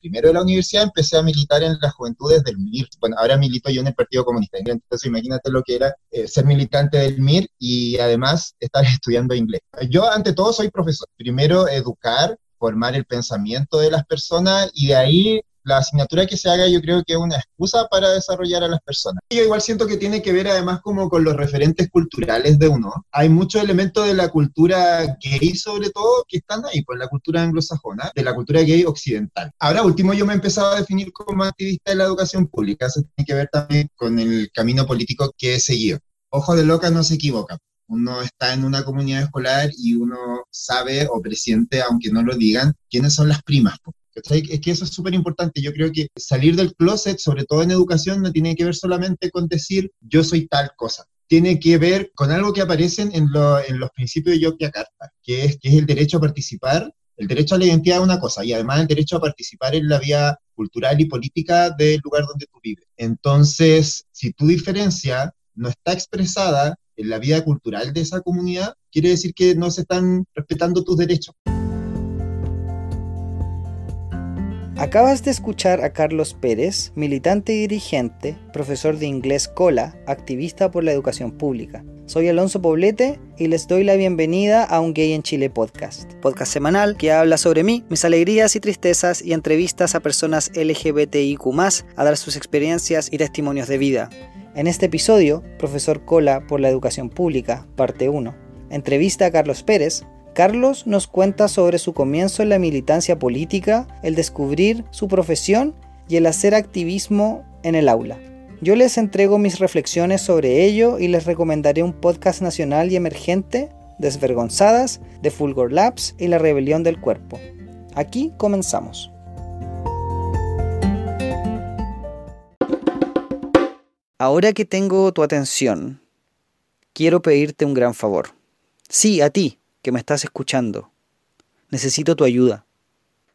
primero de la universidad empecé a militar en las juventudes del MIR. Bueno, ahora milito yo en el Partido Comunista. Entonces imagínate lo que era eh, ser militante del MIR y además estar estudiando inglés. Yo ante todo soy profesor. Primero educar, formar el pensamiento de las personas y de ahí la asignatura que se haga yo creo que es una excusa para desarrollar a las personas. Yo igual siento que tiene que ver además como con los referentes culturales de uno. Hay muchos elementos de la cultura gay sobre todo que están ahí, pues la cultura anglosajona, de la cultura gay occidental. Ahora último yo me he empezado a definir como activista de la educación pública, eso tiene que ver también con el camino político que he seguido. Ojo de loca no se equivoca uno está en una comunidad escolar y uno sabe o presiente, aunque no lo digan, quiénes son las primas. Es que eso es súper importante. Yo creo que salir del closet, sobre todo en educación, no tiene que ver solamente con decir yo soy tal cosa. Tiene que ver con algo que aparecen en, los principios de Yogyakarta, que es, que es el derecho a participar. El derecho a la identidad es una cosa y además el derecho a participar en la vía cultural y política del lugar donde tú vives. Entonces, si tu diferencia no está expresada en la vida cultural de esa comunidad, quiere decir que no se están respetando tus derechos. Acabas de escuchar a Carlos Pérez, militante y dirigente, profesor de inglés COLA, activista por la educación pública. Soy Alonso Poblete y les doy la bienvenida a un Gay en Chile podcast, podcast semanal que habla sobre mí, mis alegrías y tristezas y entrevistas a personas LGBTIQ a dar sus experiencias y testimonios de vida. En este episodio, Profesor Cola por la Educación Pública, parte 1, entrevista a Carlos Pérez, Carlos nos cuenta sobre su comienzo en la militancia política, el descubrir su profesión y el hacer activismo en el aula. Yo les entrego mis reflexiones sobre ello y les recomendaré un podcast nacional y emergente, Desvergonzadas, de Fulgor Labs y La Rebelión del Cuerpo. Aquí comenzamos. Ahora que tengo tu atención, quiero pedirte un gran favor. Sí, a ti, que me estás escuchando. Necesito tu ayuda.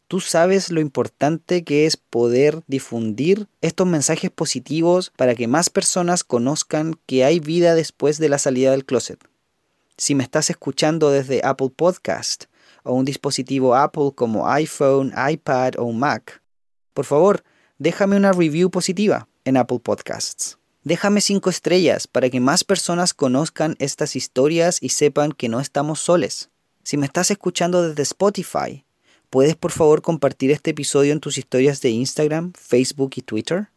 Tú sabes lo importante que es poder difundir estos mensajes positivos para que más personas conozcan que hay vida después de la salida del closet. Si me estás escuchando desde Apple Podcast o un dispositivo Apple como iPhone, iPad o Mac, por favor, déjame una review positiva en Apple Podcasts. Déjame cinco estrellas para que más personas conozcan estas historias y sepan que no estamos soles. Si me estás escuchando desde Spotify, ¿puedes por favor compartir este episodio en tus historias de Instagram, Facebook y Twitter?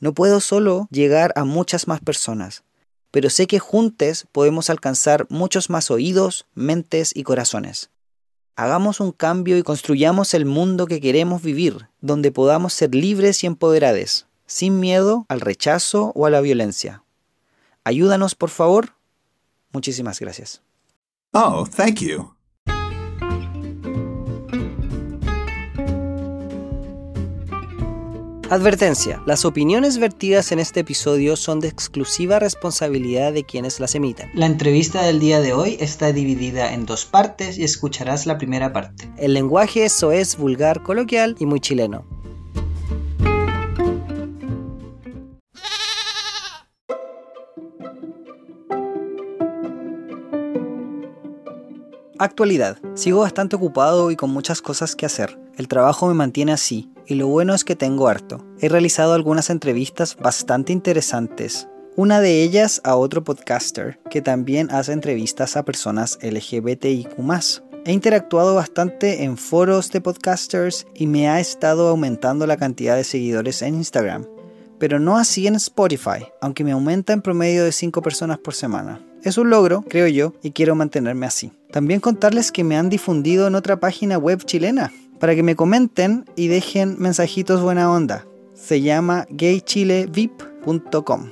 No puedo solo llegar a muchas más personas, pero sé que juntos podemos alcanzar muchos más oídos, mentes y corazones. Hagamos un cambio y construyamos el mundo que queremos vivir, donde podamos ser libres y empoderados sin miedo al rechazo o a la violencia. Ayúdanos, por favor. Muchísimas gracias. Oh, thank you. Advertencia. Las opiniones vertidas en este episodio son de exclusiva responsabilidad de quienes las emiten. La entrevista del día de hoy está dividida en dos partes y escucharás la primera parte. El lenguaje eso es vulgar, coloquial y muy chileno. Actualidad. Sigo bastante ocupado y con muchas cosas que hacer. El trabajo me mantiene así, y lo bueno es que tengo harto. He realizado algunas entrevistas bastante interesantes. Una de ellas a otro podcaster que también hace entrevistas a personas LGBTIQ. He interactuado bastante en foros de podcasters y me ha estado aumentando la cantidad de seguidores en Instagram. Pero no así en Spotify, aunque me aumenta en promedio de 5 personas por semana. Es un logro, creo yo, y quiero mantenerme así. También contarles que me han difundido en otra página web chilena, para que me comenten y dejen mensajitos buena onda. Se llama gaychilevip.com.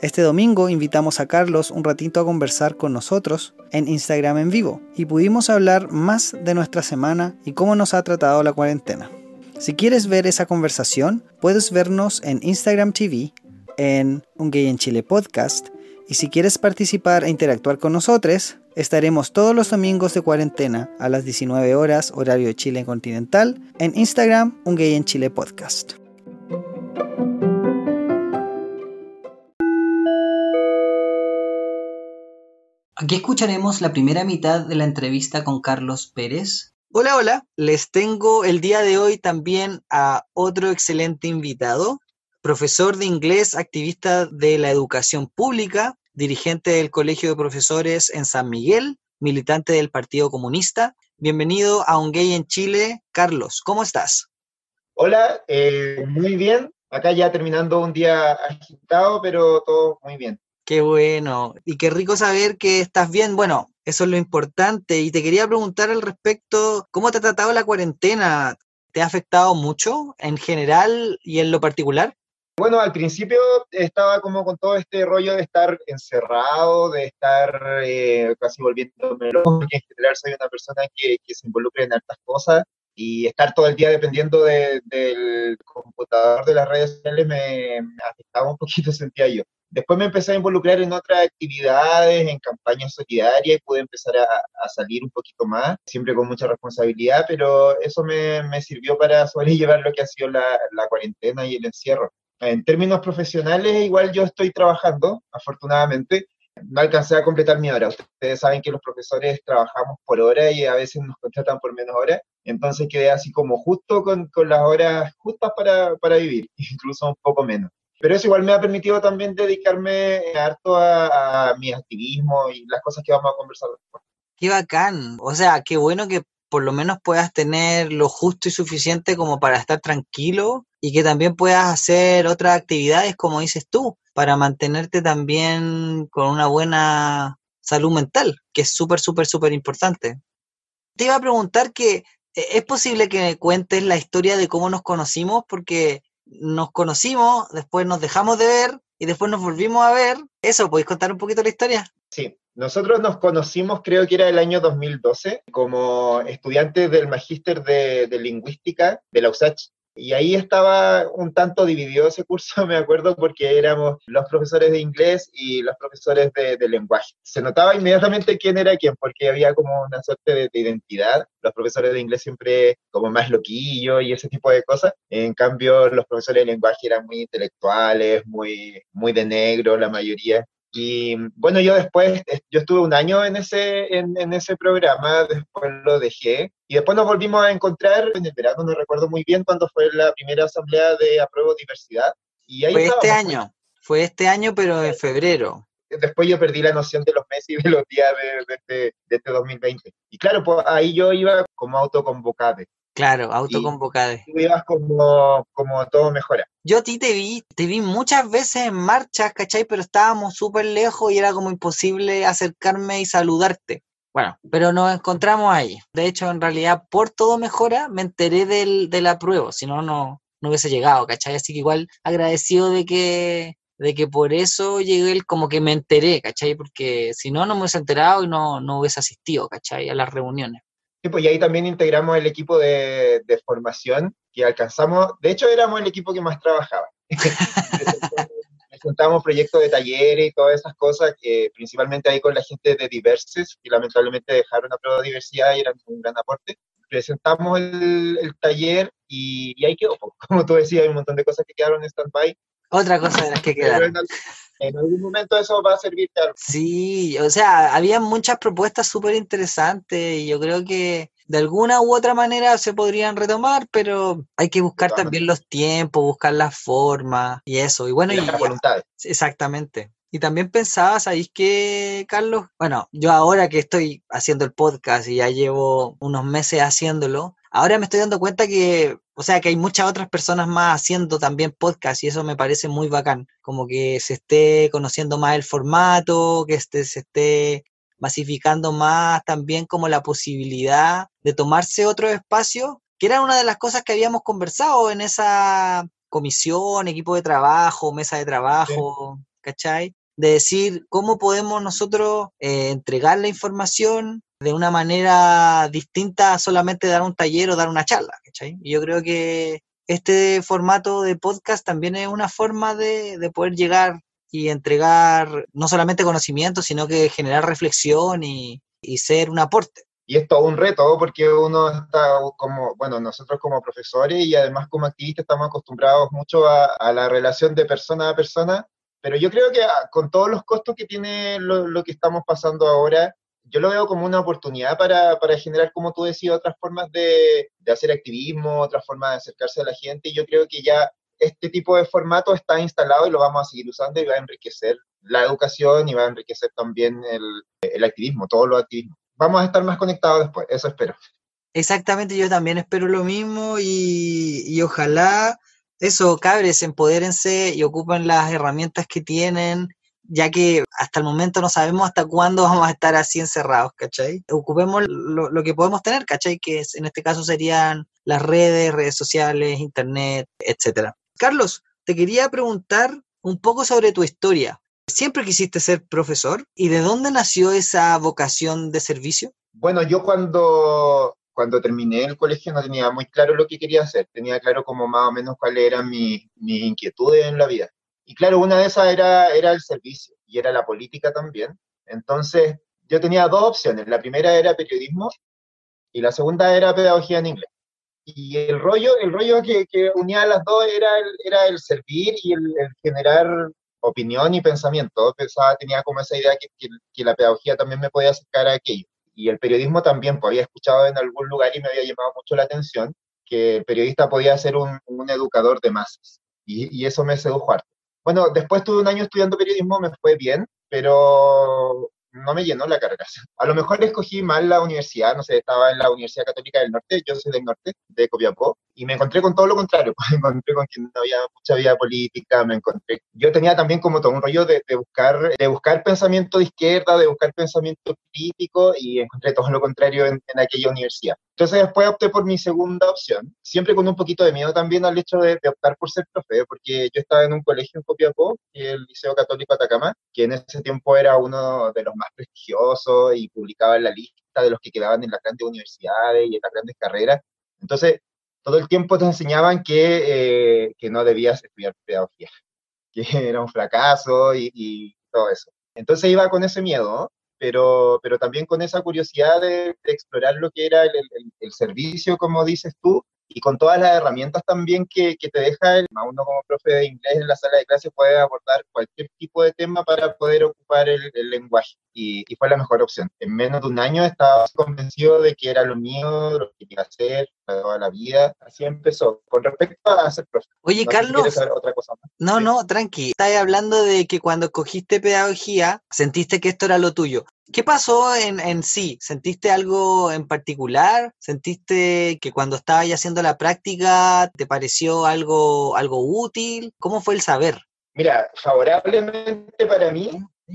Este domingo invitamos a Carlos un ratito a conversar con nosotros en Instagram en vivo y pudimos hablar más de nuestra semana y cómo nos ha tratado la cuarentena. Si quieres ver esa conversación, puedes vernos en Instagram TV, en Un Gay en Chile podcast y si quieres participar e interactuar con nosotros, estaremos todos los domingos de cuarentena a las 19 horas horario de Chile continental en Instagram Un Gay en Chile Podcast. Aquí escucharemos la primera mitad de la entrevista con Carlos Pérez, Hola, hola. Les tengo el día de hoy también a otro excelente invitado, profesor de inglés, activista de la educación pública, dirigente del Colegio de Profesores en San Miguel, militante del Partido Comunista. Bienvenido a Un Gay en Chile. Carlos, ¿cómo estás? Hola, eh, muy bien. Acá ya terminando un día agitado, pero todo muy bien. Qué bueno. Y qué rico saber que estás bien. Bueno, eso es lo importante. Y te quería preguntar al respecto, ¿cómo te ha tratado la cuarentena? ¿Te ha afectado mucho en general y en lo particular? Bueno, al principio estaba como con todo este rollo de estar encerrado, de estar eh, casi volviéndome loco, porque en general soy una persona que, que se involucra en hartas cosas y estar todo el día dependiendo del computador de las redes sociales me, afectaba un poquito, sentía yo. Después me empecé a involucrar en otras actividades, en campañas solidarias, y pude empezar a, salir un poquito más, siempre con mucha responsabilidad, pero eso me, me sirvió para sobrellevar lo que ha sido la, la cuarentena y el encierro. En términos profesionales, igual yo estoy trabajando, afortunadamente, no alcancé a completar mi hora. Ustedes saben que los profesores trabajamos por hora y a veces nos contratan por menos horas. Entonces quedé así como justo con, con las horas justas para, para, vivir, incluso un poco menos. Pero eso igual me ha permitido también dedicarme harto a, a mi activismo y las cosas que vamos a conversar después. Qué bacán. O sea, qué bueno que por lo menos puedas tener lo justo y suficiente como para estar tranquilo y que también puedas hacer otras actividades, como dices tú, para mantenerte también con una buena salud mental, que es súper, súper, súper importante. Te iba a preguntar que eh, es posible que me cuentes la historia de cómo nos conocimos, porque nos conocimos, después nos dejamos de ver y después nos volvimos a ver. ¿Eso? ¿Podéis contar un poquito la historia? Sí, nosotros nos conocimos, creo que era el año 2012, como estudiantes del Magíster de, de Lingüística de la USACH. Y ahí estaba un tanto dividido ese curso, me acuerdo, porque éramos los profesores de inglés y los profesores de, de lenguaje. Se notaba inmediatamente quién era quién, porque había como una suerte de, de, identidad. Los profesores de inglés siempre como más loquillo y ese tipo de cosas. En cambio, los profesores de lenguaje eran muy intelectuales, muy, muy de negro, la mayoría. Y bueno, yo después, yo estuve un año en ese, en, en, ese programa, después lo dejé, y después nos volvimos a encontrar en el verano, no recuerdo muy bien cuándo fue la primera asamblea de Apruebo Diversidad. Y ahí fue este año, fue este año, pero en febrero. Después yo perdí la noción de los meses y de los días de, de, de, de este 2020. Y claro, pues ahí yo iba como autoconvocado. Claro, autoconvocado. Tú ibas como, como todo mejora. Yo a ti te vi, te vi muchas veces en marchas, ¿cachai? Pero estábamos súper lejos y era como imposible acercarme y saludarte. Bueno, pero nos encontramos ahí. De hecho, en realidad, por todo mejora, me enteré del, de la prueba, si no, no hubiese llegado, ¿cachai? Así que igual agradecido de que, de que por eso llegué, como que me enteré, ¿cachai? Porque si no, no me hubiese enterado y no, no hubiese asistido, ¿cachai? A las reuniones. Sí, pues y ahí también integramos el equipo de, de, formación que alcanzamos. De hecho, éramos el equipo que más trabajaba. Presentamos proyectos de talleres y todas esas cosas, que principalmente ahí con la gente de Diverses, que lamentablemente dejaron a prueba de diversidad y eran un gran aporte. Presentamos el, el taller y, y, ahí quedó. Como tú decías, hay un montón de cosas que quedaron en stand-by. Otra cosa de las que quedaron en algún momento eso va a servir claro. Sí, o sea, había muchas propuestas súper interesantes y yo creo que de alguna u otra manera se podrían retomar, pero hay que buscar también los tiempos, buscar las formas y eso. Y bueno, y, y las voluntades. Exactamente. Y también pensaba, ¿sabéis qué, Carlos? Bueno, yo ahora que estoy haciendo el podcast y ya llevo unos meses haciéndolo, ahora me estoy dando cuenta que, o sea, que hay muchas otras personas más haciendo también podcast y eso me parece muy bacán, como que se esté conociendo más el formato, que este, se esté masificando más también como la posibilidad de tomarse otro espacio, que era una de las cosas que habíamos conversado en esa comisión, equipo de trabajo, mesa de trabajo, sí. ¿cachai? De decir cómo podemos nosotros eh, entregar la información de una manera distinta a solamente dar un taller o dar una charla, ¿cachai? Yo creo que este formato de podcast también es una forma de, de poder llegar y entregar no solamente conocimiento, sino que generar reflexión y, y ser un aporte y es un reto porque uno está como, bueno, nosotros como profesores y además como activistas estamos acostumbrados mucho a, a la relación de persona a persona, pero yo creo que con todos los costos que tiene lo que estamos pasando ahora, yo lo veo como una oportunidad para, para generar, como tú decías, otras formas de, de, hacer activismo, otras formas de acercarse a la gente. Y yo creo que ya este tipo de formato está instalado y lo vamos a seguir usando y va a enriquecer la educación y va a enriquecer también el, el activismo, todos los activismos. Vamos a estar más conectados después, eso espero. Exactamente, yo también espero lo mismo y, y ojalá eso, cabres, empodérense y ocupen las herramientas que tienen ya que hasta el momento no sabemos hasta cuándo vamos a estar así encerrados, ¿cachai? Ocupemos lo, que podemos tener, ¿cachai? Que en este caso serían las redes, redes sociales, internet, etcétera. Carlos, te quería preguntar un poco sobre tu historia. ¿Siempre quisiste ser profesor? ¿Y de dónde nació esa vocación de servicio? Bueno, yo cuando, cuando terminé el colegio no tenía muy claro lo que quería hacer, tenía claro como más o menos cuáles eran mis, mis inquietudes en la vida. Y claro, una de esas era, era el servicio y era la política también. Entonces, yo tenía dos opciones. La primera era periodismo y la segunda era pedagogía en inglés. Y el rollo, el rollo que, que unía a las dos era el, era el servir y el, el generar opinión y pensamiento. Pensaba, tenía como esa idea que, que, que, la pedagogía también me podía acercar a aquello. Y el periodismo también, pues había escuchado en algún lugar y me había llamado mucho la atención que el periodista podía ser un, un educador de masas. Y, y, eso me sedujo harto. Bueno, después tuve un año estudiando periodismo, me fue bien, pero no me llenó la carga. A lo mejor escogí mal la universidad, no sé, estaba en la Universidad Católica del Norte, yo soy del norte, de Copiapó, y me encontré con todo lo contrario, me encontré con que no había mucha vida política, me encontré, yo tenía también como todo un rollo de, de, buscar, de buscar pensamiento de izquierda, de buscar pensamiento crítico, y encontré todo lo contrario en, en aquella universidad. Entonces después opté por mi segunda opción, siempre con un poquito de miedo también al hecho de, de, optar por ser profe, porque yo estaba en un colegio en Copiapó, el Liceo Católico Atacama, que en ese tiempo era uno de los más prestigiosos y publicaba en la lista de los que quedaban en las grandes universidades y en las grandes carreras. Entonces, todo el tiempo te enseñaban que, eh, que no debías estudiar pedagogía, que era un fracaso y, todo eso. Entonces iba con ese miedo, pero, pero también con esa curiosidad de, explorar lo que era el, servicio, como dices tú, y con todas las herramientas también que, que, te deja el, uno como profe de inglés en la sala de clase puede abordar cualquier tipo de tema para poder ocupar el, el lenguaje y, y, fue la mejor opción. En menos de un año estaba convencido de que era lo mío, lo que quería hacer para toda la vida. Así empezó. Con respecto a ser profe. Oye, no Carlos. Si otra cosa más. No, sí. no, tranqui. Estás hablando de que cuando cogiste pedagogía sentiste que esto era lo tuyo. ¿Qué pasó en, en, sí? ¿Sentiste algo en particular? ¿Sentiste que cuando estabas haciendo la práctica te pareció algo, algo útil? ¿Cómo fue el saber? Mira, favorablemente para mí,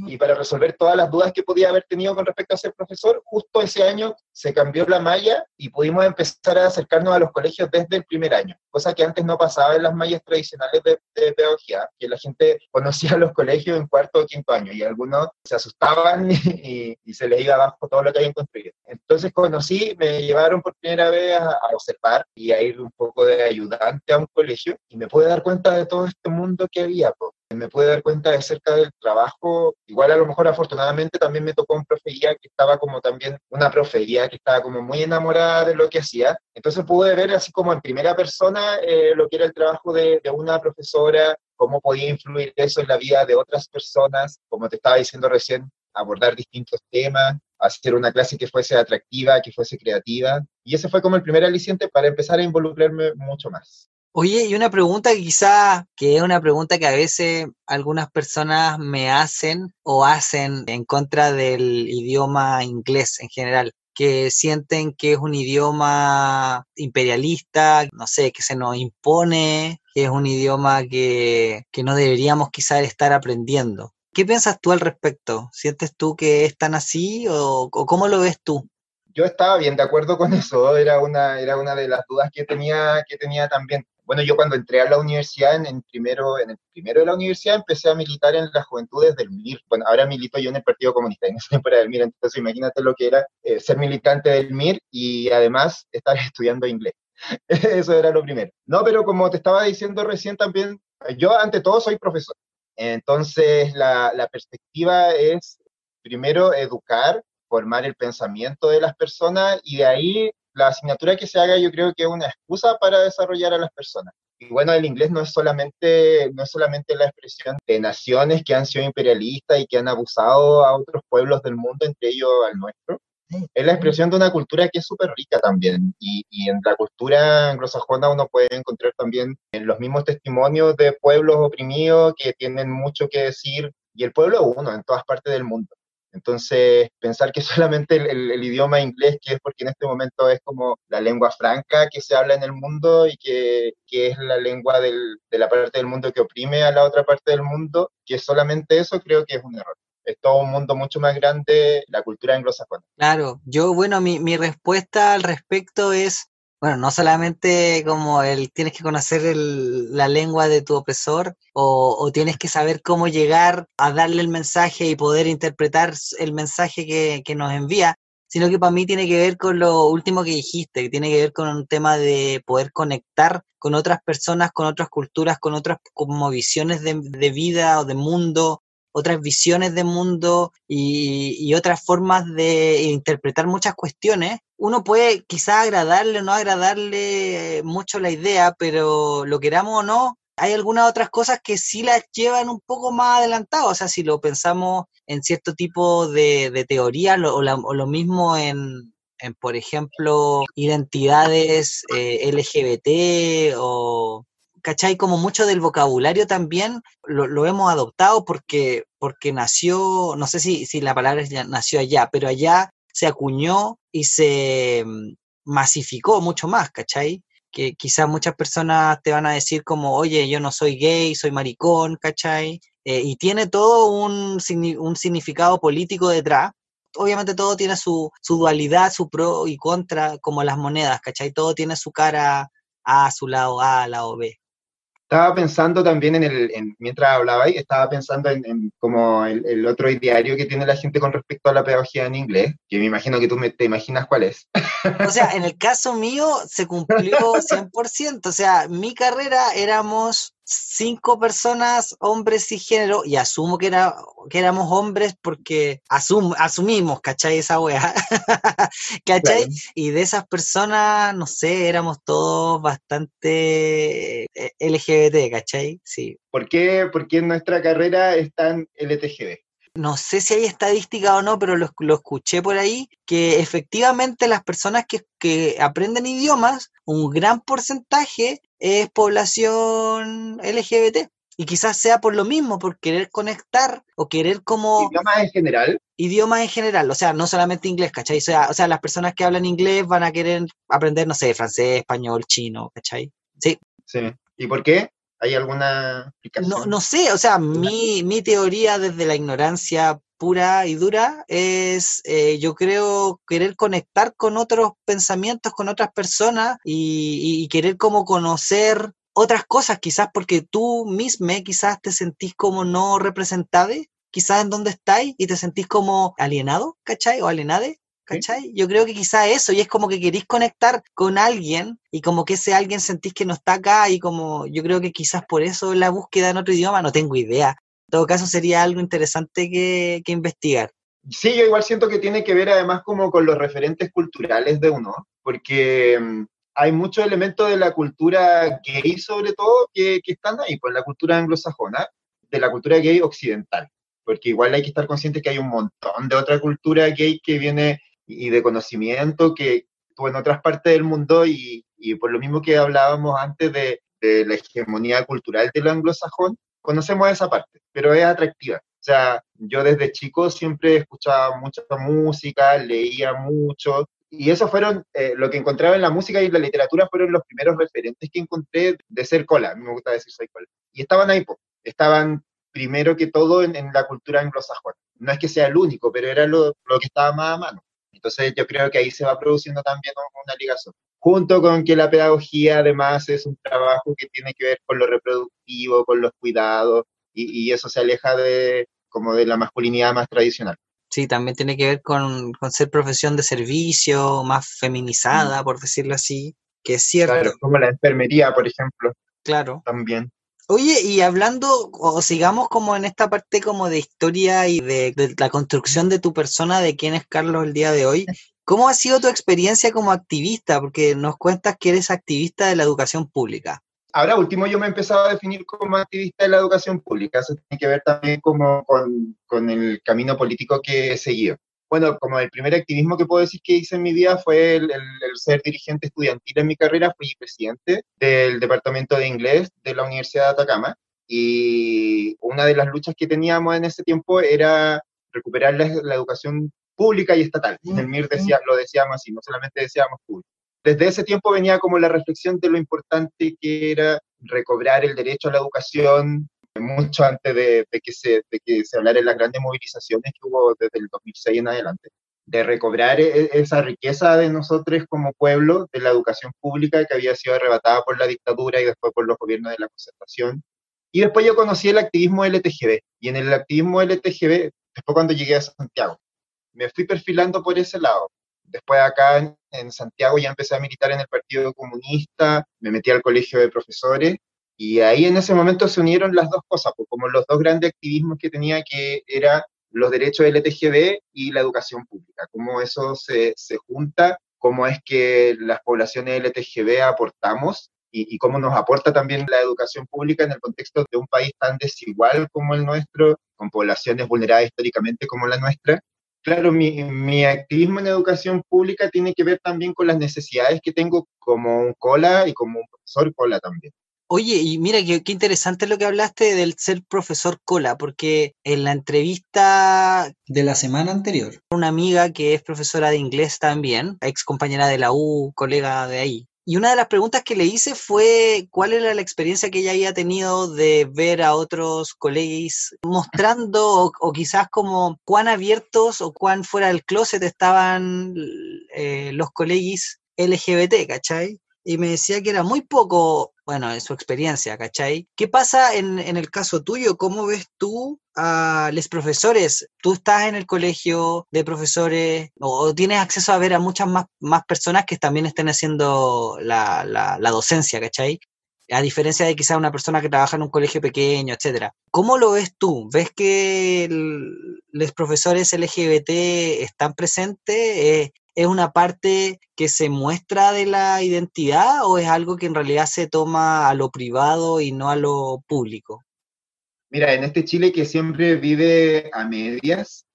y para resolver todas las dudas que podía haber tenido con respecto a ser profesor, justo ese año se cambió la malla y pudimos empezar a acercarnos a los colegios desde el primer año, cosa que antes no pasaba en las mallas tradicionales de, de pedagogía, que la gente conocía los colegios en cuarto o quinto año y algunos se asustaban y, y se les iba abajo todo lo que habían construido. Entonces conocí, me llevaron por primera vez a, a observar y a ir un poco de ayudante a un colegio y me pude dar cuenta de todo este mundo que había. Me pude dar cuenta de cerca del trabajo. Igual a lo mejor afortunadamente también me tocó un profe que estaba como también, una profe que estaba como muy enamorada de lo que hacía. Entonces pude ver así como en primera persona eh, lo que era el trabajo de, de, una profesora, cómo podía influir eso en la vida de otras personas, como te estaba diciendo recién, abordar distintos temas, hacer una clase que fuese atractiva, que fuese creativa. Y ese fue como el primer aliciente para empezar a involucrarme mucho más. Oye, y una pregunta que quizá, que es una pregunta que a veces algunas personas me hacen o hacen en contra del idioma inglés en general, que sienten que es un idioma imperialista, no sé, que se nos impone, que es un idioma que, que no deberíamos quizá estar aprendiendo. ¿Qué piensas tú al respecto? ¿Sientes tú que es tan así o, o cómo lo ves tú? Yo estaba bien de acuerdo con eso, era una, era una de las dudas que tenía, que tenía también bueno, yo cuando entré a la universidad, en, en, primero, en el primero de la universidad, empecé a militar en las juventudes del MIR. Bueno, ahora milito yo en el Partido Comunista, en esa época del MIR, entonces imagínate lo que era eh, ser militante del MIR y además estar estudiando inglés. Eso era lo primero. No, pero como te estaba diciendo recién también, yo ante todo soy profesor. Entonces, la, la perspectiva es primero educar, formar el pensamiento de las personas y de ahí la asignatura que se haga yo creo que es una excusa para desarrollar a las personas. Y bueno, el inglés no es solamente, no es solamente la expresión de naciones que han sido imperialistas y que han abusado a otros pueblos del mundo, entre ellos al nuestro. Es la expresión de una cultura que es súper rica también. Y, y, en la cultura anglosajona uno puede encontrar también en los mismos testimonios de pueblos oprimidos que tienen mucho que decir. Y el pueblo es uno en todas partes del mundo. Entonces, pensar que solamente el, idioma inglés, que es porque en este momento es como la lengua franca que se habla en el mundo y que, que es la lengua del, de la parte del mundo que oprime a la otra parte del mundo, que solamente eso creo que es un error es todo un mundo mucho más grande, la cultura anglosajona. Claro, yo, bueno, mi, mi respuesta al respecto es bueno, no solamente como el tienes que conocer la lengua de tu opresor o, tienes que saber cómo llegar a darle el mensaje y poder interpretar el mensaje que, nos envía, sino que para mí tiene que ver con lo último que dijiste, que tiene que ver con un tema de poder conectar con otras personas, con otras culturas, con otras como visiones de, de vida o de mundo otras visiones de mundo y, otras formas de interpretar muchas cuestiones, uno puede quizás agradarle o no agradarle mucho la idea, pero lo queramos o no, hay algunas otras cosas que sí las llevan un poco más adelantado. O sea, si lo pensamos en cierto tipo de, teoría o, lo mismo en, por ejemplo, identidades eh, LGBT o ¿cachai? Como mucho del vocabulario también lo, hemos adoptado porque, porque nació, no sé si, si la palabra nació allá, pero allá se acuñó y se mm, masificó mucho más, ¿cachai? Que quizás muchas personas te van a decir como, oye, yo no soy gay, soy maricón, ¿cachai? Eh, y tiene todo un, un significado político detrás, obviamente todo tiene su, su, dualidad, su pro y contra, como las monedas, ¿cachai? Todo tiene su cara A, su lado A, lado B. Estaba pensando también en el, mientras hablaba y estaba pensando en, como el, otro ideario que tiene la gente con respecto a la pedagogía en inglés, que me imagino que tú me, te imaginas cuál es. O sea, en el caso mío se cumplió 100%, o sea, mi carrera éramos cinco personas, hombres y género, y asumo que, era, que éramos hombres porque asum, asumimos, ¿cachai? Esa wea, ¿cachai? Y de esas personas, no sé, éramos todos bastante eh, LGBT, ¿cachai? Sí. ¿Por qué, ¿Por qué en nuestra carrera es tan LTGB? no sé si hay estadística o no, pero lo, escuché por ahí, que efectivamente las personas que, que, aprenden idiomas, un gran porcentaje es población LGBT. Y quizás sea por lo mismo, por querer conectar o querer como... Idiomas en general. Idiomas en general, o sea, no solamente inglés, ¿cachai? O sea, o sea, las personas que hablan inglés van a querer aprender, no sé, francés, español, chino, ¿cachai? Sí. Sí. ¿Y por qué? ¿Hay alguna explicación? No, no sé, o sea, mi, mi teoría desde la ignorancia pura y dura es, eh, yo creo, querer conectar con otros pensamientos, con otras personas y, querer como conocer otras cosas, quizás porque tú mismo quizás te sentís como no representable, quizás en donde estáis y te sentís como alienado, ¿cachai? O alienade. ¿Cachai? Yo creo que quizás eso, y es como que queréis conectar con alguien y como que ese alguien sentís que no está acá y como yo creo que quizás por eso la búsqueda en otro idioma, no tengo idea, todo caso sería algo interesante que, investigar. Sí, yo igual siento que tiene que ver además como con los referentes culturales de uno, porque mm, hay muchos elementos de la cultura gay sobre todo que, están ahí, pues la cultura anglosajona, de la cultura gay occidental, porque igual hay que estar consciente que hay un montón de otra cultura gay que viene y de conocimiento que estuvo en otras partes del mundo y, por lo mismo que hablábamos antes de, de la hegemonía cultural de lo anglosajón, conocemos esa parte, pero es atractiva. O sea, yo desde chico siempre escuchaba mucha música, leía mucho, y eso fueron, eh, lo que encontraba en la música y la literatura fueron los primeros referentes que encontré de ser cola, a mí me gusta decir soy cola. Y estaban ahí, estaban primero que todo en, la cultura anglosajona. No es que sea el único, pero era lo, lo, que estaba más a mano. Entonces yo creo que ahí se va produciendo también una ligación junto con que la pedagogía además es un trabajo que tiene que ver con lo reproductivo, con los cuidados, y, eso se aleja de como de la masculinidad más tradicional. Sí, también tiene que ver con, ser profesión de servicio, más feminizada, mm. por decirlo así, que es cierto. Claro, como la enfermería, por ejemplo. Claro. También. Oye, y hablando, o sigamos como en esta parte como de historia y de, de, la construcción de tu persona, de quién es Carlos el día de hoy, ¿Cómo ha sido tu experiencia como activista? Porque nos cuentas que eres activista de la educación pública. Ahora último yo me he empezado a definir como activista de la educación pública, eso tiene que ver también como con, con el camino político que he seguido. Bueno, como el primer activismo que puedo decir que hice en mi vida fue el, el, ser dirigente estudiantil en mi carrera, fui presidente del departamento de inglés de la Universidad de Atacama y una de las luchas que teníamos en ese tiempo era recuperar la, la educación pública y estatal. En el MIR decía, lo decíamos así, no solamente decíamos pública. Desde ese tiempo venía como la reflexión de lo importante que era recobrar el derecho a la educación mucho antes de, que, se, de que se hablara de las grandes movilizaciones que hubo desde el 2006 en adelante, de recobrar e, esa riqueza de nosotros como pueblo, de la educación pública que había sido arrebatada por la dictadura y después por los gobiernos de la concertación. Y después yo conocí el activismo LTGB, y en el activismo LTGB, después cuando llegué a Santiago, me fui perfilando por ese lado. Después acá en Santiago ya empecé a militar en el Partido Comunista, me metí al colegio de profesores y ahí en ese momento se unieron las dos cosas, pues como los dos grandes activismos que tenía, que era los derechos LTGB y la educación pública, cómo eso se, se junta, cómo es que las poblaciones LTGB aportamos y, y, cómo nos aporta también la educación pública en el contexto de un país tan desigual como el nuestro, con poblaciones vulneradas históricamente como la nuestra. Claro, mi, mi, activismo en educación pública tiene que ver también con las necesidades que tengo como un cola y como un profesor cola también. Oye, y mira, qué, qué, interesante lo que hablaste del ser profesor cola, porque en la entrevista de la semana anterior, una amiga que es profesora de inglés también, ex compañera de la U, colega de ahí, y una de las preguntas que le hice fue cuál era la experiencia que ella había tenido de ver a otros colegas mostrando o, o quizás como cuán abiertos o cuán fuera del closet estaban eh, los colegas LGBT, ¿cachai? Y me decía que era muy poco bueno, en su experiencia, ¿cachai? ¿Qué pasa en, en, el caso tuyo? ¿Cómo ves tú a los profesores? ¿Tú estás en el colegio de profesores o tienes acceso a ver a muchas más, más personas que también estén haciendo la, la, la docencia, ¿cachai? A diferencia de quizá una persona que trabaja en un colegio pequeño, etcétera. ¿Cómo lo ves tú? ¿Ves que los profesores LGBT están presentes? Eh, ¿Es una parte que se muestra de la identidad o es algo que en realidad se toma a lo privado y no a lo público? Mira, en este Chile que siempre vive a medias,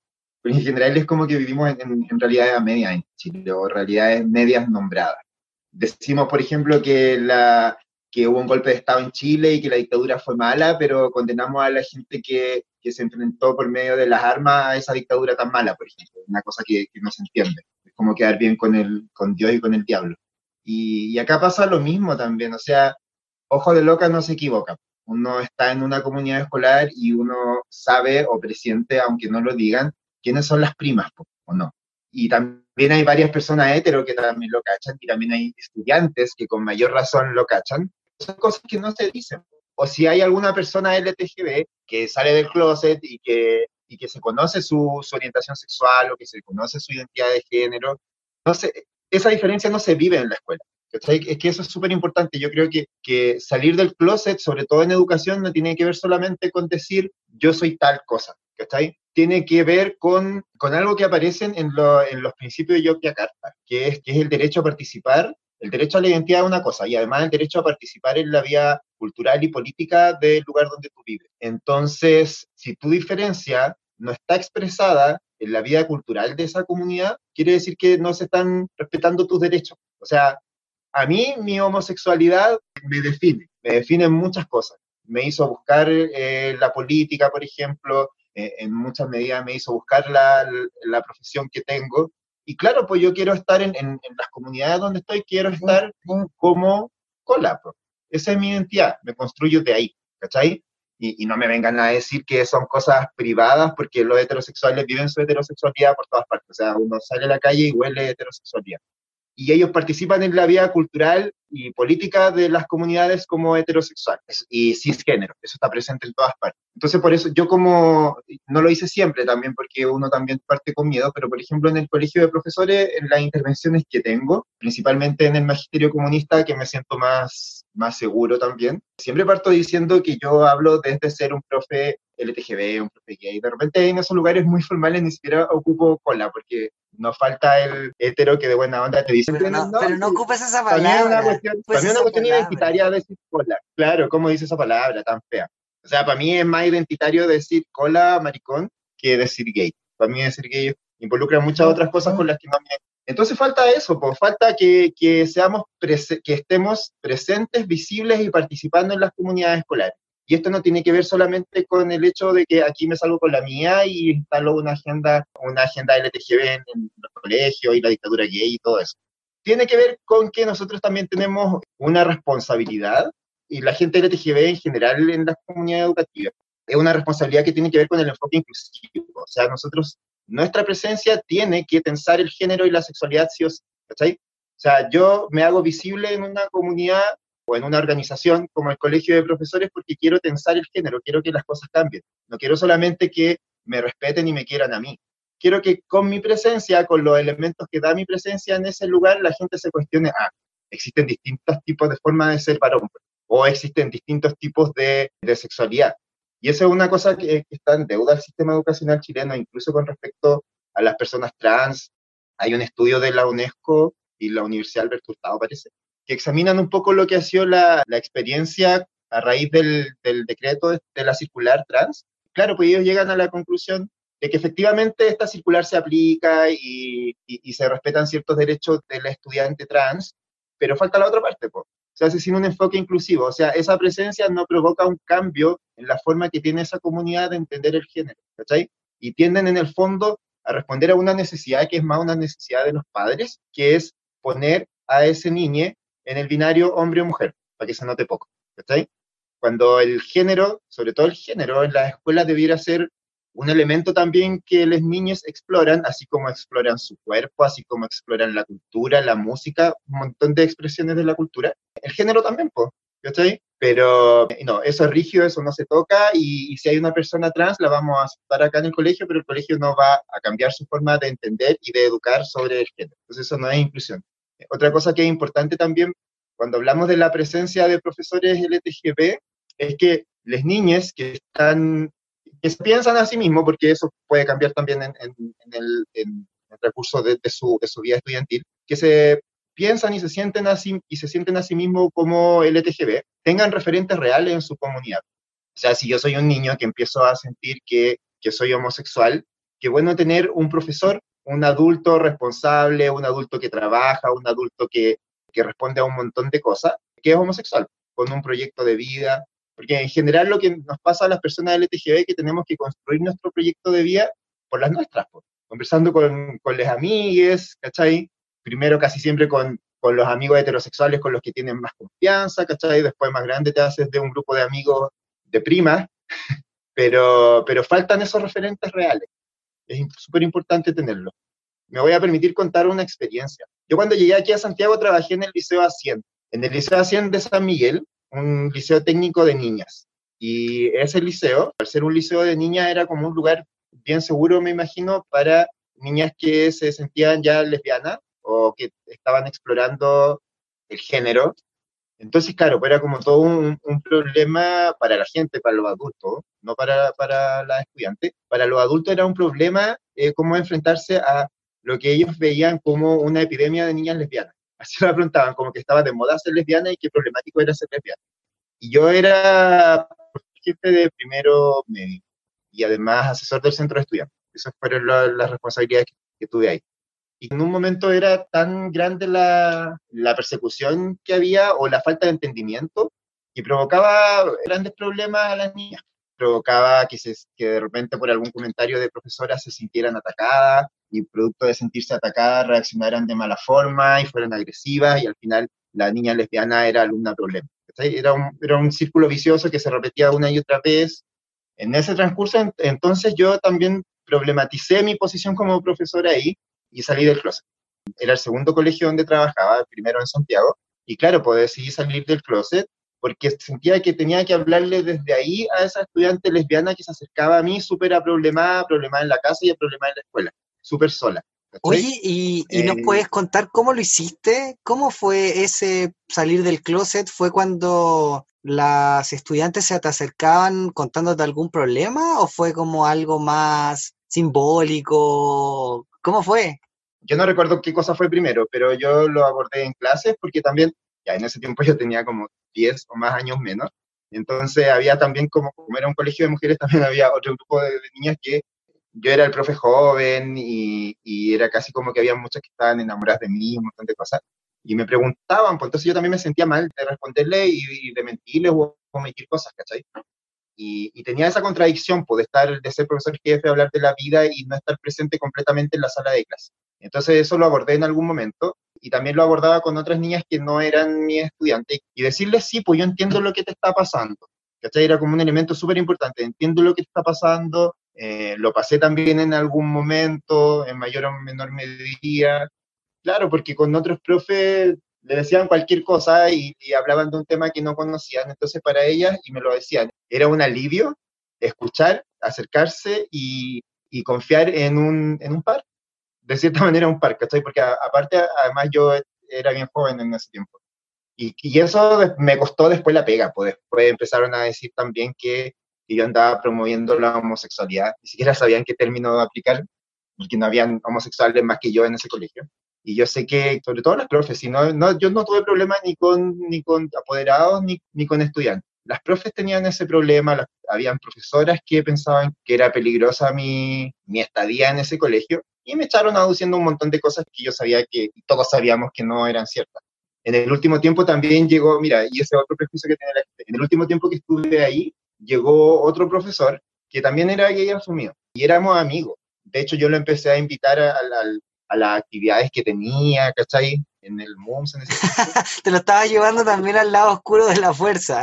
pues en general es como que vivimos en, en realidad a medias en Chile, o realidades medias nombradas. Decimos, por ejemplo, que, la, que hubo un golpe de Estado en Chile y que la dictadura fue mala, pero condenamos a la gente que, que se enfrentó por medio de las armas a esa dictadura tan mala, por ejemplo, una cosa que, que no se entiende como quedar bien con, el, con Dios y con el diablo. Y, y, acá pasa lo mismo también, o sea, ojo de loca no se equivoca. Uno está en una comunidad escolar y uno sabe o presiente, aunque no lo digan, quiénes son las primas o no. Y también hay varias personas hetero que también lo cachan y también hay estudiantes que con mayor razón lo cachan. Son cosas que no se dicen. O si hay alguna persona LTGB que sale del closet y que y que se conoce su, su, orientación sexual o que se conoce su identidad de género, no se, esa diferencia no se vive en la escuela. Es que eso es súper importante. Yo creo que, que salir del closet, sobre todo en educación, no tiene que ver solamente con decir yo soy tal cosa. ¿cachai? Tiene que ver con, con algo que aparece en, lo, en los principios de Yogyakarta, que es, que es el derecho a participar el derecho a la identidad es una cosa y además el derecho a participar en la vía cultural y política del lugar donde tú vives. Entonces, si tu diferencia no está expresada en la vida cultural de esa comunidad, quiere decir que no se están respetando tus derechos. O sea, a mí mi homosexualidad me define, me define en muchas cosas. Me hizo buscar eh, la política, por ejemplo, eh, en muchas medidas me hizo buscar la, la profesión que tengo, y claro, pues yo quiero estar en, en, en las comunidades donde estoy, quiero estar como cola. Pues. Esa es mi identidad, me construyo de ahí, ¿cachai? Y, y, no me vengan a decir que son cosas privadas porque los heterosexuales viven su heterosexualidad por todas partes. O sea, uno sale a la calle y huele heterosexualidad y ellos participan en la vida cultural y política de las comunidades como heterosexuales y cisgénero, eso está presente en todas partes. Entonces, por eso yo como, no lo hice siempre también, porque uno también parte con miedo, pero por ejemplo en el colegio de profesores, en las intervenciones que tengo, principalmente en el magisterio comunista, que me siento más más seguro también. Siempre parto diciendo que yo hablo desde ser un profe LTGB, un profe gay. De repente en esos lugares muy formales ni siquiera ocupo cola, porque nos falta el hetero que de buena onda te dice. Pero no, pero no ocupes esa palabra. También una cuestión, pues una cuestión identitaria decir cola. Claro, ¿cómo dice esa palabra tan fea? O sea, para mí es más identitario decir cola, maricón, que decir gay. Para mí decir gay involucra muchas otras cosas con las que no me entonces falta eso, pues, falta que, que seamos que estemos presentes, visibles y participando en las comunidades escolares. Y esto no tiene que ver solamente con el hecho de que aquí me salgo con la mía y instalo una agenda, una agenda LTGB en, en los colegios y la dictadura gay y todo eso. Tiene que ver con que nosotros también tenemos una responsabilidad y la gente LTGB en general en las comunidades educativas es una responsabilidad que tiene que ver con el enfoque inclusivo. O sea, nosotros nuestra presencia tiene que tensar el género y la sexualidad sí o sea, yo me hago visible en una comunidad o en una organización como el Colegio de Profesores porque quiero tensar el género, quiero que las cosas cambien. No quiero solamente que me respeten y me quieran a mí. Quiero que con mi presencia, con los elementos que da mi presencia en ese lugar, la gente se cuestione, ah, existen distintos tipos de formas de ser varón, o existen distintos tipos de, de sexualidad. Y esa es una cosa que, está en deuda al sistema educacional chileno, incluso con respecto a las personas trans. Hay un estudio de la UNESCO y la Universidad Albert Hurtado, parece, que examinan un poco lo que ha sido la, experiencia a raíz del, decreto de, la circular trans. Claro, pues ellos llegan a la conclusión de que efectivamente esta circular se aplica y, y, y se respetan ciertos derechos del estudiante trans, pero falta la otra parte, pues se hace sin un enfoque inclusivo. O sea, esa presencia no provoca un cambio en la forma que tiene esa comunidad de entender el género, ¿cachai? Y tienden en el fondo a responder a una necesidad que es más una necesidad de los padres, que es poner a ese niño en el binario hombre o mujer, para que se note poco, ¿cachai? Cuando el género, sobre todo el género, en las escuelas debiera ser un elemento también que los niños exploran, así como exploran su cuerpo, así como exploran la cultura, la música, un montón de expresiones de la cultura. El género también, pues, ¿cachai? Pero no, eso es rígido, eso no se toca y, si hay una persona trans la vamos a aceptar acá en el colegio, pero el colegio no va a cambiar su forma de entender y de educar sobre el género. Entonces eso no es inclusión. Otra cosa que es importante también cuando hablamos de la presencia de profesores LTGB es que las niñas que están que se piensan a sí mismos, porque eso puede cambiar también en, el, recurso de, su, de su vida estudiantil, que se piensan y se sienten así y se sienten a sí mismos como LTGB, tengan referentes reales en su comunidad. O sea, si yo soy un niño que empiezo a sentir que, que soy homosexual, qué bueno tener un profesor, un adulto responsable, un adulto que trabaja, un adulto que, que responde a un montón de cosas, que es homosexual, con un proyecto de vida, porque en general lo que nos pasa a las personas LTGB es que tenemos que construir nuestro proyecto de vida por las nuestras, conversando con, con les amigues, ¿cachai? Primero casi siempre con, con los amigos heterosexuales con los que tienen más confianza, ¿cachai? Después más grande te haces de un grupo de amigos de prima, pero, pero faltan esos referentes reales. Es súper importante tenerlo. Me voy a permitir contar una experiencia. Yo cuando llegué aquí a Santiago trabajé en el Liceo Hacienda. En el Liceo Hacienda de San Miguel un liceo técnico de niñas. Y ese liceo, al ser un liceo de niñas, era como un lugar bien seguro, me imagino, para niñas que se sentían ya lesbianas o que estaban explorando el género. Entonces, claro, pues era como todo un, problema para la gente, para los adultos, no para, para las estudiantes. Para los adultos era un problema eh, cómo enfrentarse a lo que ellos veían como una epidemia de niñas lesbianas. Así me preguntaban, como que estaba de moda ser lesbiana y qué problemático era ser lesbiana. Y yo era jefe de primero medio y además asesor del centro de estudiantes. Esas fueron las responsabilidades que, tuve ahí. Y en un momento era tan grande la, la persecución que había o la falta de entendimiento que provocaba grandes problemas a las niñas. Provocaba que, se, que de repente por algún comentario de profesora se sintieran atacadas y producto de sentirse atacadas reaccionaran de mala forma y fueran agresivas y al final la niña lesbiana era alumna problema. Era un, era un círculo vicioso que se repetía una y otra vez. En ese transcurso, entonces yo también problematicé mi posición como profesora ahí y salí del closet. Era el segundo colegio donde trabajaba, primero en Santiago, y claro, pues decidí salir del closet porque sentía que tenía que hablarle desde ahí a esa estudiante lesbiana que se acercaba a mí súper problemada, problemada en la casa y a problemada en la escuela súper sola. Oye, ¿y, y nos eh, puedes contar cómo lo hiciste? ¿Cómo fue ese salir del closet? ¿Fue cuando las estudiantes se te acercaban contándote algún problema o fue como algo más simbólico? ¿Cómo fue? Yo no recuerdo qué cosa fue primero, pero yo lo abordé en clases porque también, ya en ese tiempo yo tenía como 10 o más años menos, entonces había también, como, como era un colegio de mujeres, también había otro grupo de, niñas que yo era el profe joven y, era casi como que había muchas que estaban enamoradas de mí, un montón de cosas. Y me preguntaban, pues entonces yo también me sentía mal de responderle y, de mentirles o omitir cosas, ¿cachai? Y, y, tenía esa contradicción, pues, de, estar, de ser profesor jefe, hablar de la vida y no estar presente completamente en la sala de clase. Entonces eso lo abordé en algún momento y también lo abordaba con otras niñas que no eran mi estudiante y decirles, sí, pues yo entiendo lo que te está pasando. ¿Cachai? Era como un elemento súper importante, entiendo lo que te está pasando, eh, lo pasé también en algún momento, en mayor o menor medida. Claro, porque con otros profes le decían cualquier cosa y, hablaban de un tema que no conocían, entonces para ellas, y me lo decían, era un alivio escuchar, acercarse y, y confiar en un, en un par de cierta manera un par, ¿cachai? Porque aparte, además yo era bien joven en ese tiempo. Y, y, eso me costó después la pega, pues después empezaron a decir también que, yo andaba promoviendo la homosexualidad, ni siquiera sabían qué término aplicar, porque no habían homosexuales más que yo en ese colegio. Y yo sé que, sobre todo las profes, no, no, yo no tuve problema ni con, ni con apoderados ni, ni con estudiantes. Las profes tenían ese problema, habían profesoras que pensaban que era peligrosa mi, mi estadía en ese colegio, y me echaron aduciendo un montón de cosas que yo sabía que todos sabíamos que no eran ciertas. En el último tiempo también llegó, mira, y ese otro prejuicio que tiene la gente, en el último tiempo que estuve ahí, llegó otro profesor que también era gay asumido, y éramos amigos. De hecho, yo lo empecé a invitar a, a, las actividades que tenía, ¿cachai? En el MUMS. En ese Te lo estaba llevando también al lado oscuro de la fuerza.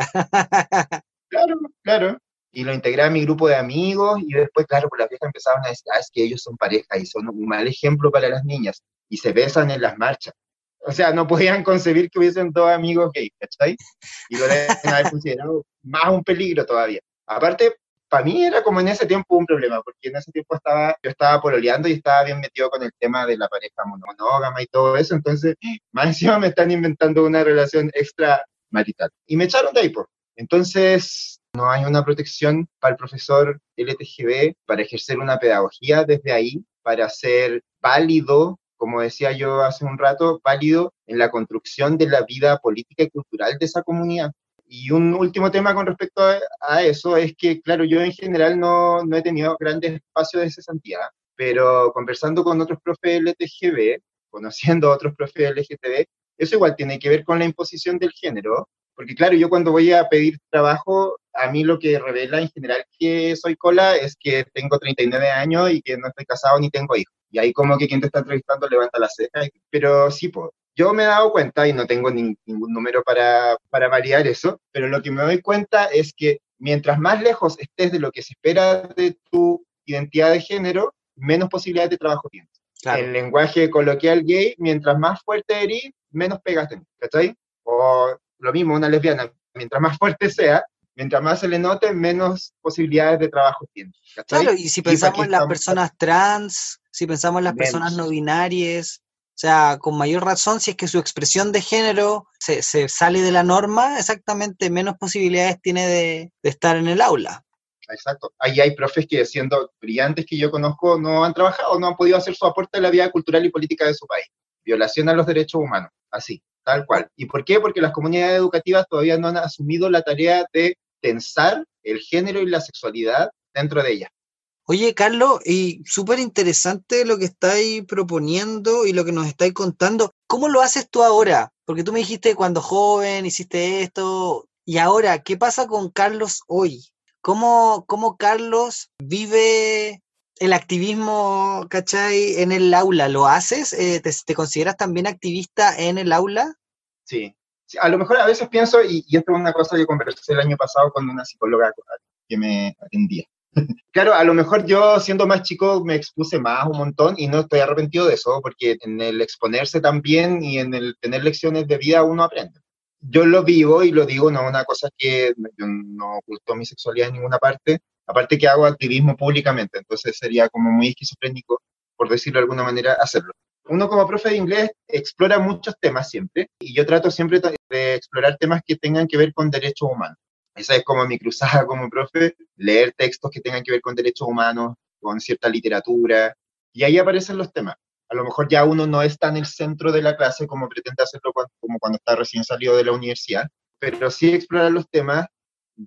claro, claro y lo integré a mi grupo de amigos y después, claro, por las viejas empezaron a decir, ah, es que ellos son pareja y son un mal ejemplo para las niñas y se besan en las marchas. O sea, no podían concebir que hubiesen dos amigos gays, ¿cachai? Y lo deben haber considerado más un peligro todavía. Aparte, para mí era como en ese tiempo un problema, porque en ese tiempo estaba, yo estaba pololeando y estaba bien metido con el tema de la pareja monógama y todo eso, entonces, más encima me están inventando una relación extra marital. Y me echaron de ahí, por. Entonces, no hay una protección para el profesor LTGB para ejercer una pedagogía desde ahí, para ser válido, como decía yo hace un rato, válido en la construcción de la vida política y cultural de esa comunidad. Y un último tema con respecto a, eso es que, claro, yo en general no, no he tenido grandes espacios de cesantía, pero conversando con otros profes LTGB, conociendo a otros profes LGTB, eso igual tiene que ver con la imposición del género, porque claro, yo cuando voy a pedir trabajo, a mí lo que revela en general que soy cola es que tengo 39 años y que no estoy casado ni tengo hijos. Y ahí como que quien te está entrevistando levanta la ceja. Pero sí, pues, yo me he dado cuenta y no tengo ningún número para, para variar eso, pero lo que me doy cuenta es que mientras más lejos estés de lo que se espera de tu identidad de género, menos posibilidades de trabajo tienes. El lenguaje coloquial gay, mientras más fuerte eres, menos pegas tenés, ¿cachai? O lo mismo, una lesbiana, mientras más fuerte sea, mientras más se le note, menos posibilidades de trabajo tiene. Claro, y si pensamos en las personas trans, si pensamos en las personas no binarias, o sea, con mayor razón, si es que su expresión de género se, sale de la norma, exactamente menos posibilidades tiene de, de, estar en el aula. Exacto. Ahí hay profes que, siendo brillantes que yo conozco, no han trabajado, no han podido hacer su aporte a la vida cultural y política de su país. Violación a los derechos humanos, así. Tal cual. ¿Y por qué? Porque las comunidades educativas todavía no han asumido la tarea de pensar el género y la sexualidad dentro de ellas. Oye, Carlos, y súper interesante lo que estáis proponiendo y lo que nos estáis contando. ¿Cómo lo haces tú ahora? Porque tú me dijiste cuando joven hiciste esto. Y ahora, ¿qué pasa con Carlos hoy? ¿Cómo, cómo Carlos vive el activismo, ¿cachai? En el aula, ¿lo haces? Eh, ¿te, consideras también activista en el aula? Sí. A lo mejor a veces pienso, y, esto es una cosa que conversé el año pasado con una psicóloga que me atendía. claro, a lo mejor yo siendo más chico me expuse más un montón y no estoy arrepentido de eso, porque en el exponerse también y en el tener lecciones de vida uno aprende. Yo lo vivo y lo digo, no una cosa que yo no oculto mi sexualidad en ninguna parte, Aparte que hago activismo públicamente, entonces sería como muy esquizofrénico por decirlo de alguna manera, hacerlo. Uno como profe de inglés explora muchos temas siempre y yo trato siempre de explorar temas que tengan que ver con derechos humanos. Esa es como mi cruzada como profe, leer textos que tengan que ver con derechos humanos, con cierta literatura, y ahí aparecen los temas. A lo mejor ya uno no está en el centro de la clase como pretende hacerlo como cuando está recién salido de la universidad, pero sí explorar los temas,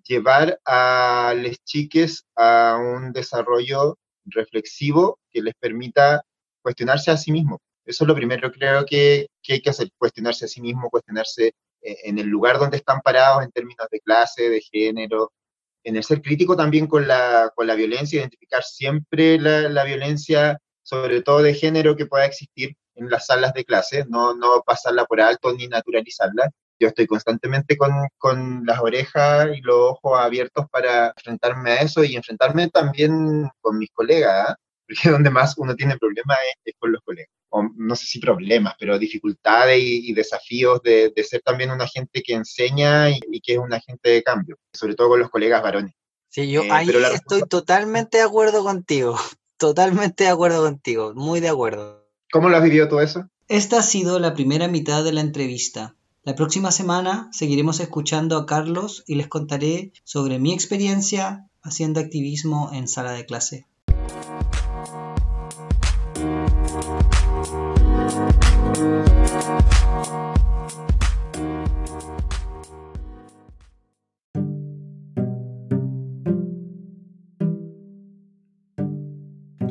llevar a los chiques a un desarrollo reflexivo que les permita cuestionarse a sí mismos. Eso es lo primero creo que, que hay que hacer, cuestionarse a sí mismo, cuestionarse eh, en el lugar donde están parados en términos de clase, de género, en el ser crítico también con la, con la violencia, identificar siempre la, la, violencia, sobre todo de género, que pueda existir en las salas de clase, no, no pasarla por alto ni naturalizarla. Yo estoy constantemente con, con las orejas y los ojos abiertos para enfrentarme a eso y enfrentarme también con mis colegas, ¿eh? Porque donde más uno tiene problemas es, con los colegas. O no sé si problemas, pero dificultades y, desafíos de, de, ser también una gente que enseña y, y, que es un agente de cambio, sobre todo con los colegas varones. Sí, yo eh, ahí estoy totalmente de acuerdo contigo, totalmente de acuerdo contigo, muy de acuerdo. ¿Cómo lo has vivido todo eso? Esta ha sido la primera mitad de la entrevista. La próxima semana seguiremos escuchando a Carlos y les contaré sobre mi experiencia haciendo activismo en sala de clase.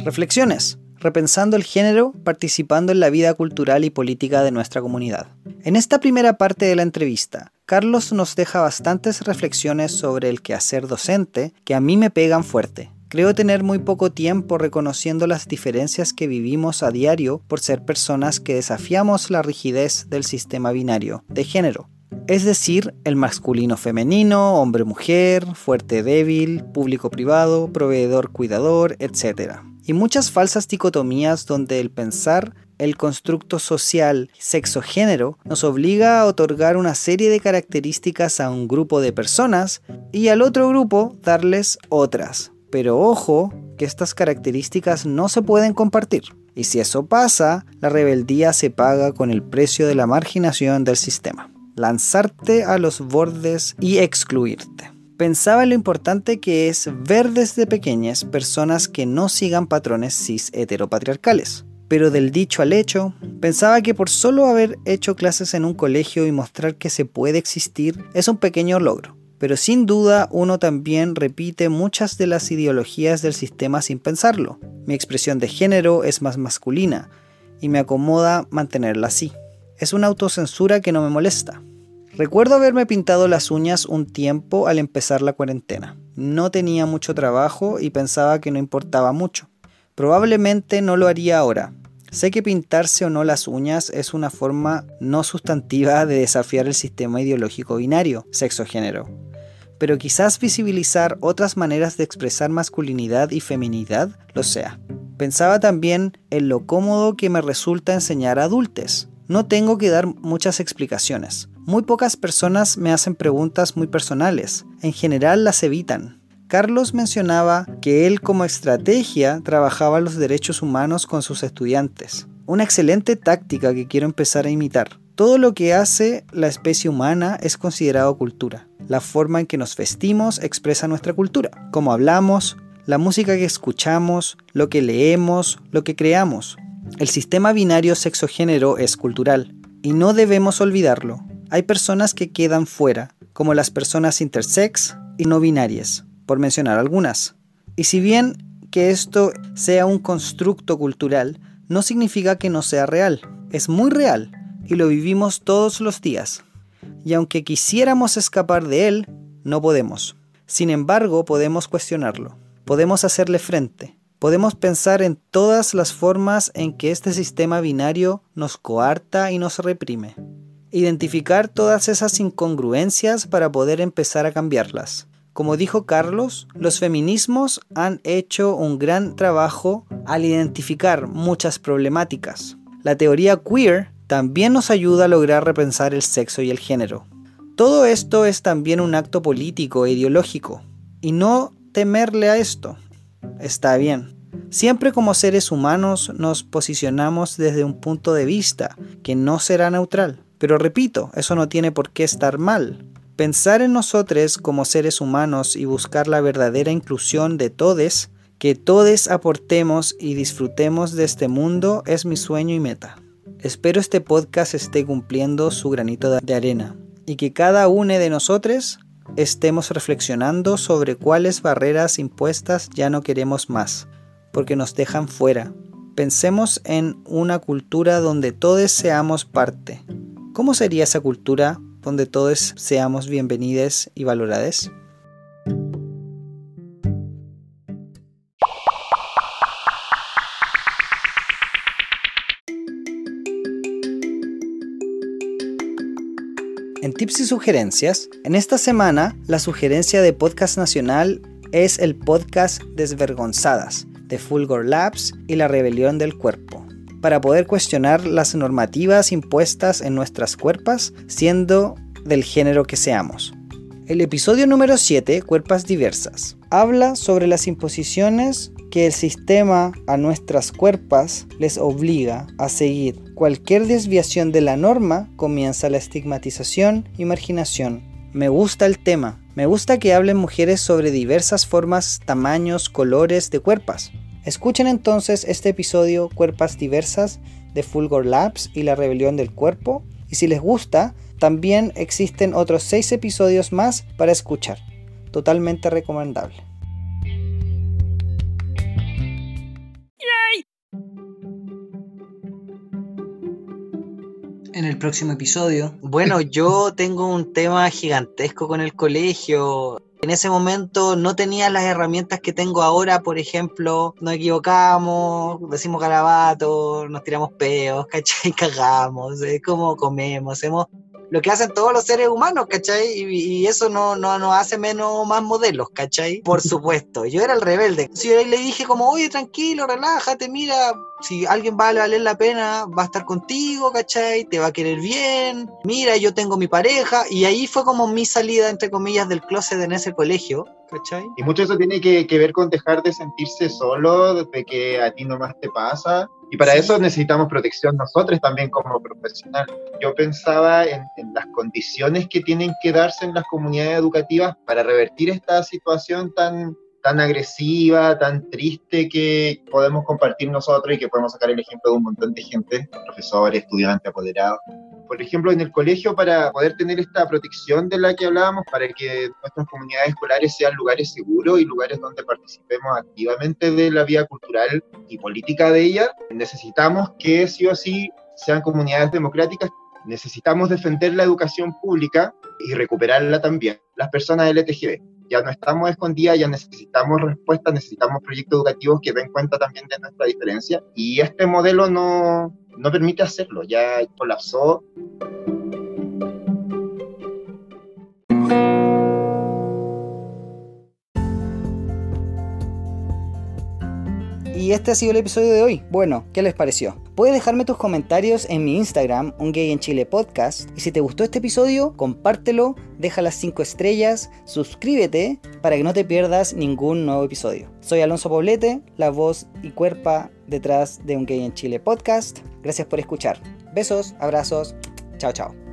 Reflexiones, repensando el género, participando en la vida cultural y política de nuestra comunidad. En esta primera parte de la entrevista, Carlos nos deja bastantes reflexiones sobre el quehacer docente que a mí me pegan fuerte. Creo tener muy poco tiempo reconociendo las diferencias que vivimos a diario por ser personas que desafiamos la rigidez del sistema binario de género. Es decir, el masculino femenino, hombre-mujer, fuerte-débil, público-privado, proveedor-cuidador, etc y muchas falsas dicotomías donde el pensar el constructo social sexo-género nos obliga a otorgar una serie de características a un grupo de personas y al otro grupo darles otras. Pero ojo, que estas características no se pueden compartir. Y si eso pasa, la rebeldía se paga con el precio de la marginación del sistema. Lanzarte a los bordes y excluirte pensaba en lo importante que es ver desde pequeñas personas que no sigan patrones cis heteropatriarcales. Pero del dicho al hecho, pensaba que por solo haber hecho clases en un colegio y mostrar que se puede existir es un pequeño logro. Pero sin duda uno también repite muchas de las ideologías del sistema sin pensarlo. Mi expresión de género es más masculina y me acomoda mantenerla así. Es una autocensura que no me molesta. Recuerdo haberme pintado las uñas un tiempo al empezar la cuarentena. No tenía mucho trabajo y pensaba que no importaba mucho. Probablemente no lo haría ahora. Sé que pintarse o no las uñas es una forma no sustantiva de desafiar el sistema ideológico binario, sexo-género. Pero quizás visibilizar otras maneras de expresar masculinidad y feminidad lo sea. Pensaba también en lo cómodo que me resulta enseñar a adultos. No tengo que dar muchas explicaciones. Muy pocas personas me hacen preguntas muy personales, en general las evitan. Carlos mencionaba que él como estrategia trabajaba los derechos humanos con sus estudiantes. Una excelente táctica que quiero empezar a imitar. Todo lo que hace la especie humana es considerado cultura. La forma en que nos vestimos expresa nuestra cultura. Cómo hablamos, la música que escuchamos, lo que leemos, lo que creamos. El sistema binario sexo-género es cultural y no debemos olvidarlo hay personas que quedan fuera, como las personas intersex y no binarias, por mencionar algunas. Y si bien que esto sea un constructo cultural, no significa que no sea real. Es muy real y lo vivimos todos los días. Y aunque quisiéramos escapar de él, no podemos. Sin embargo, podemos cuestionarlo. Podemos hacerle frente. Podemos pensar en todas las formas en que este sistema binario nos coarta y nos reprime identificar todas esas incongruencias para poder empezar a cambiarlas. Como dijo Carlos, los feminismos han hecho un gran trabajo al identificar muchas problemáticas. La teoría queer también nos ayuda a lograr repensar el sexo y el género. Todo esto es también un acto político e ideológico, y no temerle a esto. Está bien. Siempre como seres humanos nos posicionamos desde un punto de vista que no será neutral. Pero repito, eso no tiene por qué estar mal. Pensar en nosotros como seres humanos y buscar la verdadera inclusión de todos, que todos aportemos y disfrutemos de este mundo es mi sueño y meta. Espero este podcast esté cumpliendo su granito de arena y que cada uno de nosotros estemos reflexionando sobre cuáles barreras impuestas ya no queremos más, porque nos dejan fuera. Pensemos en una cultura donde todos seamos parte. ¿Cómo sería esa cultura donde todos seamos bienvenidos y valorados. En tips y sugerencias, en esta semana la sugerencia de podcast nacional es el podcast Desvergonzadas de Fulgor Labs y la rebelión del cuerpo para poder cuestionar las normativas impuestas en nuestras cuerpas, siendo del género que seamos. El episodio número 7, Cuerpas Diversas, habla sobre las imposiciones que el sistema a nuestras cuerpas les obliga a seguir. Cualquier desviación de la norma comienza la estigmatización y marginación. Me gusta el tema. Me gusta que hablen mujeres sobre diversas formas, tamaños, colores de cuerpas. Escuchen entonces este episodio Cuerpas Diversas de Fulgor Labs y la Rebelión del Cuerpo. Y si les gusta, también existen otros 6 episodios más para escuchar. Totalmente recomendable. en el próximo episodio. Bueno, yo tengo un tema gigantesco con el colegio. En ese momento no tenía las herramientas que tengo ahora, por ejemplo, nos equivocamos, decimos garabatos, nos tiramos peos, ¿cachai? Cagamos, es como comemos, hacemos lo que hacen todos los seres humanos, ¿cachai? Y, eso no, no nos hace menos más modelos, ¿cachai? Por supuesto, yo era el rebelde. Si yo le dije como, oye, tranquilo, relájate, mira, si alguien va a valer la pena, va a estar contigo, ¿cachai? Te va a querer bien, mira, yo tengo mi pareja, y ahí fue como mi salida, entre comillas, del closet en ese colegio, ¿cachai? Y mucho eso tiene que, que ver con dejar de sentirse solo, de que a ti nomás te pasa, y para eso necesitamos protección nosotros también como profesionales. Yo pensaba en, en, las condiciones que tienen que darse en las comunidades educativas para revertir esta situación tan, tan agresiva, tan triste que podemos compartir nosotros y que podemos sacar el ejemplo de un montón de gente, profesores, estudiantes, apoderados. Por ejemplo, en el colegio, para poder tener esta protección de la que hablábamos, para que nuestras comunidades escolares sean lugares seguros y lugares donde participemos activamente de la vida cultural y política de ella, necesitamos que sí o sí sean comunidades democráticas necesitamos defender la educación pública y recuperarla también. Las personas LTGB ya no estamos escondidas, ya necesitamos respuestas, necesitamos proyectos educativos que den cuenta también de nuestra diferencia y este modelo no, no permite hacerlo, ya colapsó. Y este ha sido el episodio de hoy. Bueno, ¿qué les pareció? Puedes dejarme tus comentarios en mi Instagram, Un Gay en Chile Podcast. Y si te gustó este episodio, compártelo, deja las 5 estrellas, suscríbete para que no te pierdas ningún nuevo episodio. Soy Alonso Poblete, la voz y cuerpa detrás de Un Gay en Chile Podcast. Gracias por escuchar. Besos, abrazos, chao chao.